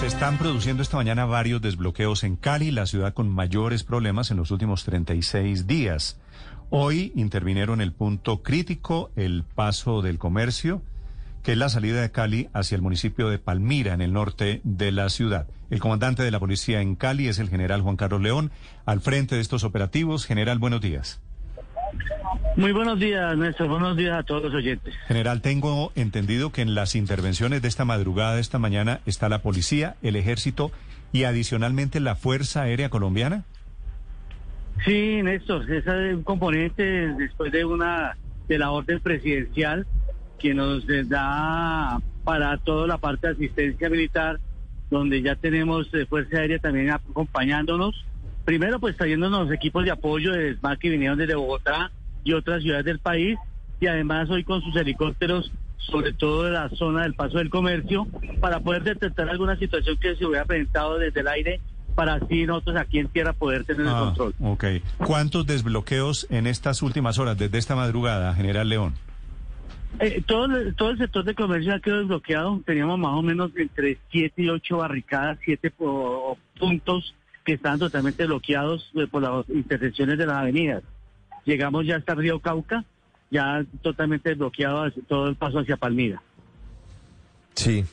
Se están produciendo esta mañana varios desbloqueos en Cali, la ciudad con mayores problemas en los últimos 36 días. Hoy intervinieron el punto crítico, el paso del comercio, que es la salida de Cali hacia el municipio de Palmira, en el norte de la ciudad. El comandante de la policía en Cali es el general Juan Carlos León. Al frente de estos operativos, general, buenos días. Muy buenos días, Néstor. Buenos días a todos los oyentes. General, tengo entendido que en las intervenciones de esta madrugada, de esta mañana, está la policía, el ejército y adicionalmente la Fuerza Aérea Colombiana. Sí, Néstor, ese es un componente después de una de la orden presidencial que nos da para toda la parte de asistencia militar, donde ya tenemos eh, Fuerza Aérea también acompañándonos. Primero, pues trayéndonos equipos de apoyo de SMAC que vinieron desde Bogotá y otras ciudades del país, y además hoy con sus helicópteros, sobre todo de la zona del paso del comercio, para poder detectar alguna situación que se hubiera presentado desde el aire para así nosotros aquí en tierra poder tener el Ah, control. ok. ¿Cuántos desbloqueos en estas últimas horas, desde esta madrugada, general León? Eh, todo, el- todo el sector de comercio ha quedado desbloqueado. Teníamos más o menos entre 7 y 8 barricadas, 7 puntos que estaban totalmente bloqueados eh, por las intersecciones de las avenidas. Llegamos ya hasta Río Cauca, ya totalmente desbloqueado hacia- todo el paso hacia Palmira. Sí.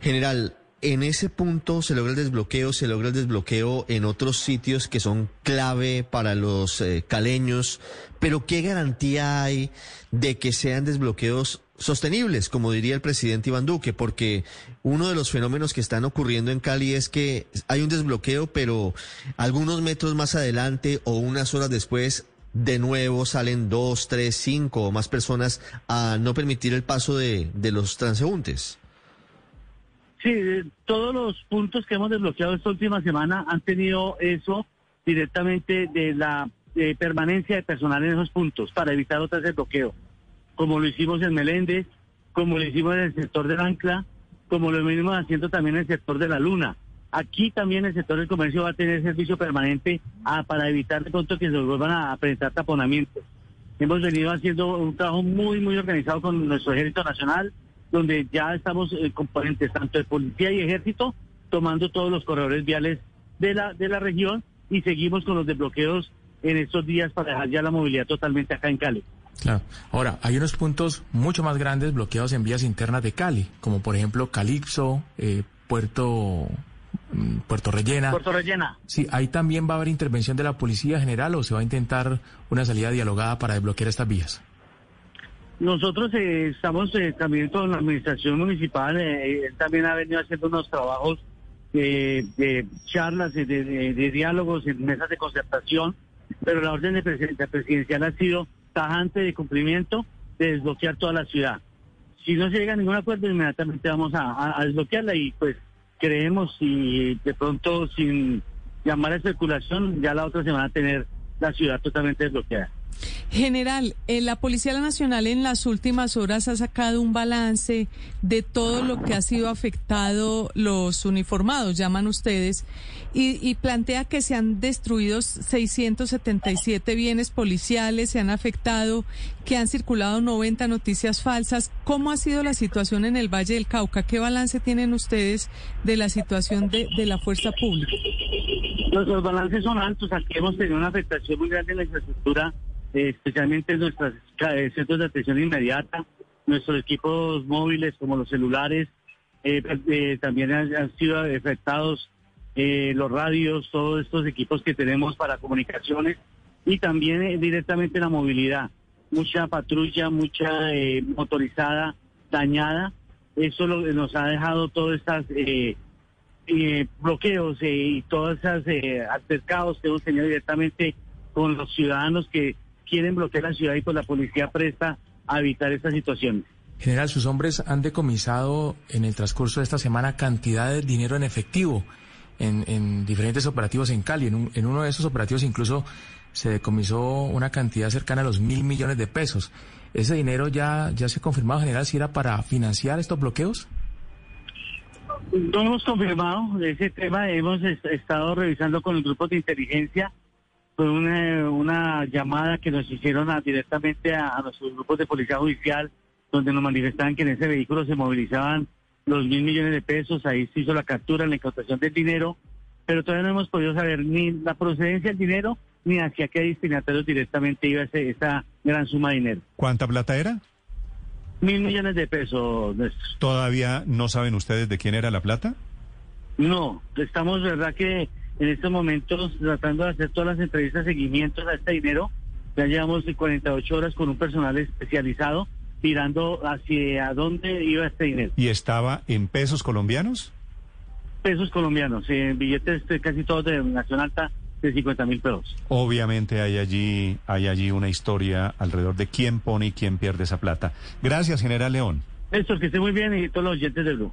General, en ese punto se logra el desbloqueo, se logra el desbloqueo en otros sitios que son clave para los eh, caleños, pero ¿qué garantía hay de que sean desbloqueos sostenibles, como diría el presidente Iván Duque? Porque uno de los fenómenos que están ocurriendo en Cali es que hay un desbloqueo, pero algunos metros más adelante o unas horas después de nuevo salen dos, tres, cinco o más personas a no permitir el paso de, de los transeúntes. Sí, eh, todos los puntos que hemos desbloqueado esta última semana han tenido eso directamente de la eh, permanencia de personal en esos puntos para evitar otro desbloqueo, como lo hicimos en Meléndez, como lo hicimos en el sector del Ancla, como lo venimos haciendo también en el sector de la Luna. Aquí también el sector del comercio va a tener servicio permanente ah, para evitar de pronto que se vuelvan a presentar taponamientos. Hemos venido haciendo un trabajo muy, muy organizado con nuestro Ejército Nacional, donde ya estamos eh, componentes tanto de policía y ejército tomando todos los corredores viales de la, de la región y seguimos con los desbloqueos en estos días para dejar ya la movilidad totalmente acá en Cali. Claro. Ahora, hay unos puntos mucho más grandes bloqueados en vías internas de Cali, como por ejemplo Calipso, eh, Puerto, mm, Puerto Rellena. Puerto Rellena. Sí, ahí también va a haber intervención de la Policía General o se va a intentar una salida dialogada para desbloquear estas vías. Nosotros eh, estamos eh, también con la administración municipal, eh, él también ha venido haciendo unos trabajos eh, de charlas, eh, de, de- de diálogos, en mesas de concertación, pero la orden de presidencia presidencial ha sido tajante de cumplimiento de desbloquear toda la ciudad. Si no se llega a ningún acuerdo, inmediatamente vamos a, a- desbloquearla y pues creemos y de pronto sin llamar a especulación, ya la otra semana tener la ciudad totalmente desbloqueada. General, eh, la Policía Nacional en las últimas horas ha sacado un balance de todo lo que ha sido afectado los uniformados, llaman ustedes, y, y plantea que se han destruido 677 bienes policiales, se han afectado, que han circulado 90 noticias falsas. ¿Cómo ha sido la situación en el Valle del Cauca? ¿Qué balance tienen ustedes de la situación de, de la fuerza pública? Los, los balances son altos. Aquí hemos tenido una afectación muy grande en la infraestructura, especialmente en nuestros eh, centros de atención inmediata, nuestros equipos móviles como los celulares. eh, eh, también han, han sido afectados eh, los radios, todos estos equipos que tenemos para comunicaciones y también eh, directamente la movilidad. Mucha patrulla, mucha eh, motorizada dañada. Eso lo- nos ha dejado eh, eh, bloqueos eh, y todos esos eh, altercados que hemos tenido directamente con los ciudadanos que quieren bloquear la ciudad y pues la policía presta a evitar estas situaciones. General, sus hombres han decomisado en el transcurso de esta semana cantidad de dinero en efectivo en, en diferentes operativos en Cali. En, un- en uno de esos operativos incluso se decomisó una cantidad cercana a los mil millones de pesos. ¿Ese dinero ya, ya se ha confirmado, general, si era para financiar estos bloqueos? No hemos confirmado ese tema, hemos est- estado revisando con el grupo de inteligencia. Fue una, una llamada que nos hicieron a- directamente a, a nuestros grupos de policía judicial, donde nos manifestaban que en ese vehículo se movilizaban los mil millones de pesos. Ahí se hizo la captura, la incautación del dinero, pero todavía no hemos podido saber ni la procedencia del dinero ni hacia qué destinatarios directamente iba ese, esa gran suma de dinero. ¿Cuánta plata era? Mil millones de pesos. ¿Todavía no saben ustedes de quién era la plata? No, estamos, verdad que en estos momentos tratando de hacer todas las entrevistas, seguimientos a este dinero. Ya llevamos 48 horas con un personal especializado mirando hacia dónde iba este dinero. ¿Y estaba en pesos colombianos? Pesos colombianos, en billetes eh, casi todos de Nación Alta de 50 mil pesos. Obviamente hay allí, hay allí una historia alrededor de quién pone y quién pierde esa plata. Gracias, General León. Néstor, que esté muy bien y todos los oyentes de Blue.